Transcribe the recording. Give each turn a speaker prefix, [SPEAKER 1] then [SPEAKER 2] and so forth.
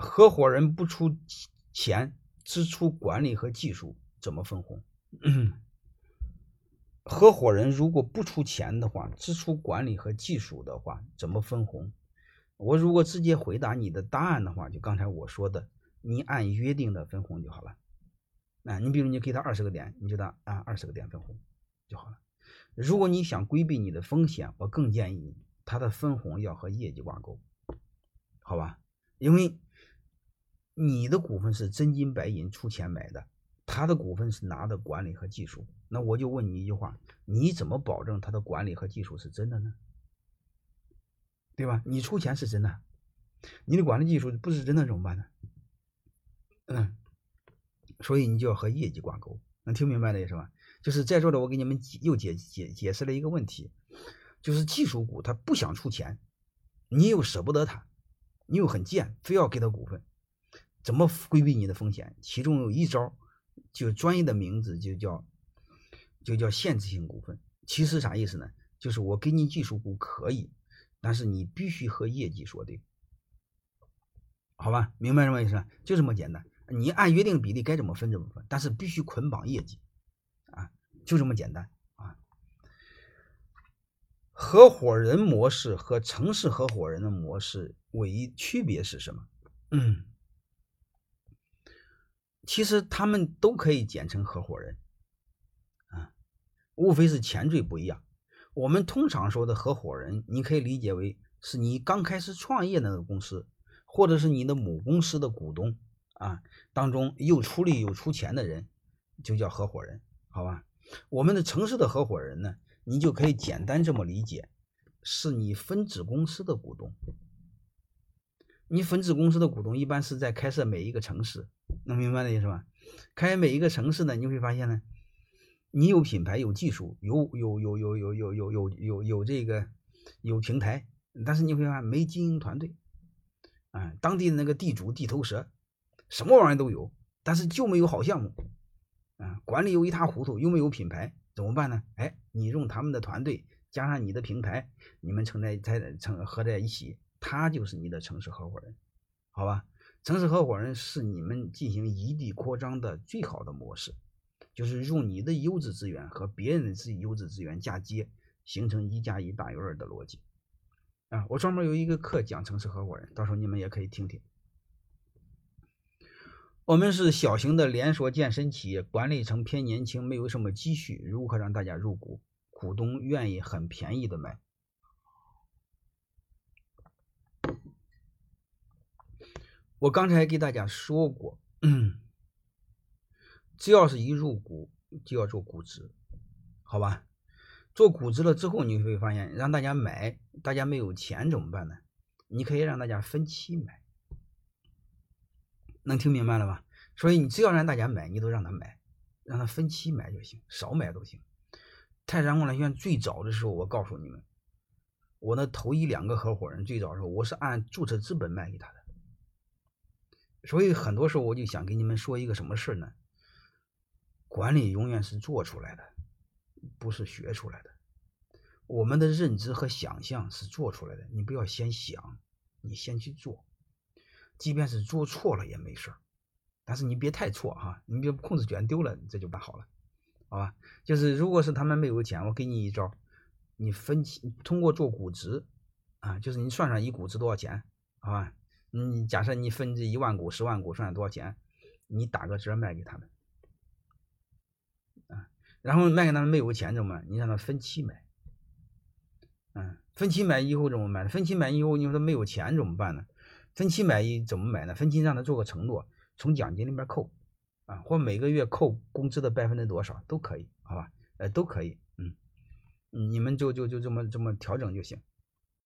[SPEAKER 1] 合伙人不出钱，支出管理和技术，怎么分红？合伙人如果不出钱的话，支出管理和技术的话，怎么分红？我如果直接回答你的答案的话，就刚才我说的，你按约定的分红就好了。那你比如你给他二十个点，你就当按二十个点分红就好了。如果你想规避你的风险，我更建议你他的分红要和业绩挂钩，好吧？因为你的股份是真金白银出钱买的，他的股份是拿的管理和技术。那我就问你一句话：你怎么保证他的管理和技术是真的呢？对吧？你出钱是真的，你的管理技术不是真的怎么办呢？嗯，所以你就要和业绩挂钩，能听明白的意思吧？就是在座的，我给你们又解解解释了一个问题，就是技术股他不想出钱，你又舍不得他，你又很贱，非要给他股份，怎么规避你的风险？其中有一招，就专业的名字就叫。就叫限制性股份，其实啥意思呢？就是我给你技术股可以，但是你必须和业绩说对，好吧？明白什么意思？就这么简单。你按约定比例该怎么分怎么分，但是必须捆绑业绩啊，就这么简单啊。合伙人模式和城市合伙人的模式唯一区别是什么？嗯，其实他们都可以简称合伙人。啊无非是前缀不一样。我们通常说的合伙人，你可以理解为是你刚开始创业那个公司，或者是你的母公司的股东啊，当中又出力又出钱的人，就叫合伙人，好吧？我们的城市的合伙人呢，你就可以简单这么理解，是你分子公司的股东。你分子公司的股东一般是在开设每一个城市，能明白的意思吧？开每一个城市呢，你会发现呢。你有品牌，有技术，有有有有有有有有有有这个有平台，但是你会发现没经营团队，啊，当地的那个地主地头蛇，什么玩意都有，但是就没有好项目，啊，管理又一塌糊涂，又没有品牌，怎么办呢？哎，你用他们的团队加上你的平台，你们成在在成合在一起，他就是你的城市合伙人，好吧？城市合伙人是你们进行异地扩张的最好的模式。就是用你的优质资源和别人的自己优质资源嫁接，形成一加一大于二的逻辑啊！我专门有一个课讲城市合伙人，到时候你们也可以听听。我们是小型的连锁健身企业，管理层偏年轻，没有什么积蓄，如何让大家入股？股东愿意很便宜的买。我刚才给大家说过。只要是一入股，就要做估值，好吧？做估值了之后，你会发现让大家买，大家没有钱怎么办呢？你可以让大家分期买，能听明白了吧？所以你只要让大家买，你都让他买，让他分期买就行，少买都行。泰山光缆线最早的时候，我告诉你们，我那头一两个合伙人最早的时候，我是按注册资本卖给他的。所以很多时候我就想给你们说一个什么事呢？管理永远是做出来的，不是学出来的。我们的认知和想象是做出来的，你不要先想，你先去做。即便是做错了也没事儿，但是你别太错哈，你别控制权丢了，这就办好了，好吧？就是如果是他们没有钱，我给你一招，你分期通过做估值啊，就是你算算一股值多少钱，好吧？你假设你分这一万股、十万股，剩下多少钱，你打个折卖给他们。啊然后卖给他们没有钱怎么办？你让他分期买，嗯，分期买以后怎么买？分期买以后你说他没有钱怎么办呢？分期买一怎么买呢？分期让他做个承诺，从奖金里面扣，啊，或每个月扣工资的百分之多少都可以，好吧？呃，都可以，嗯，你们就就就这么这么调整就行。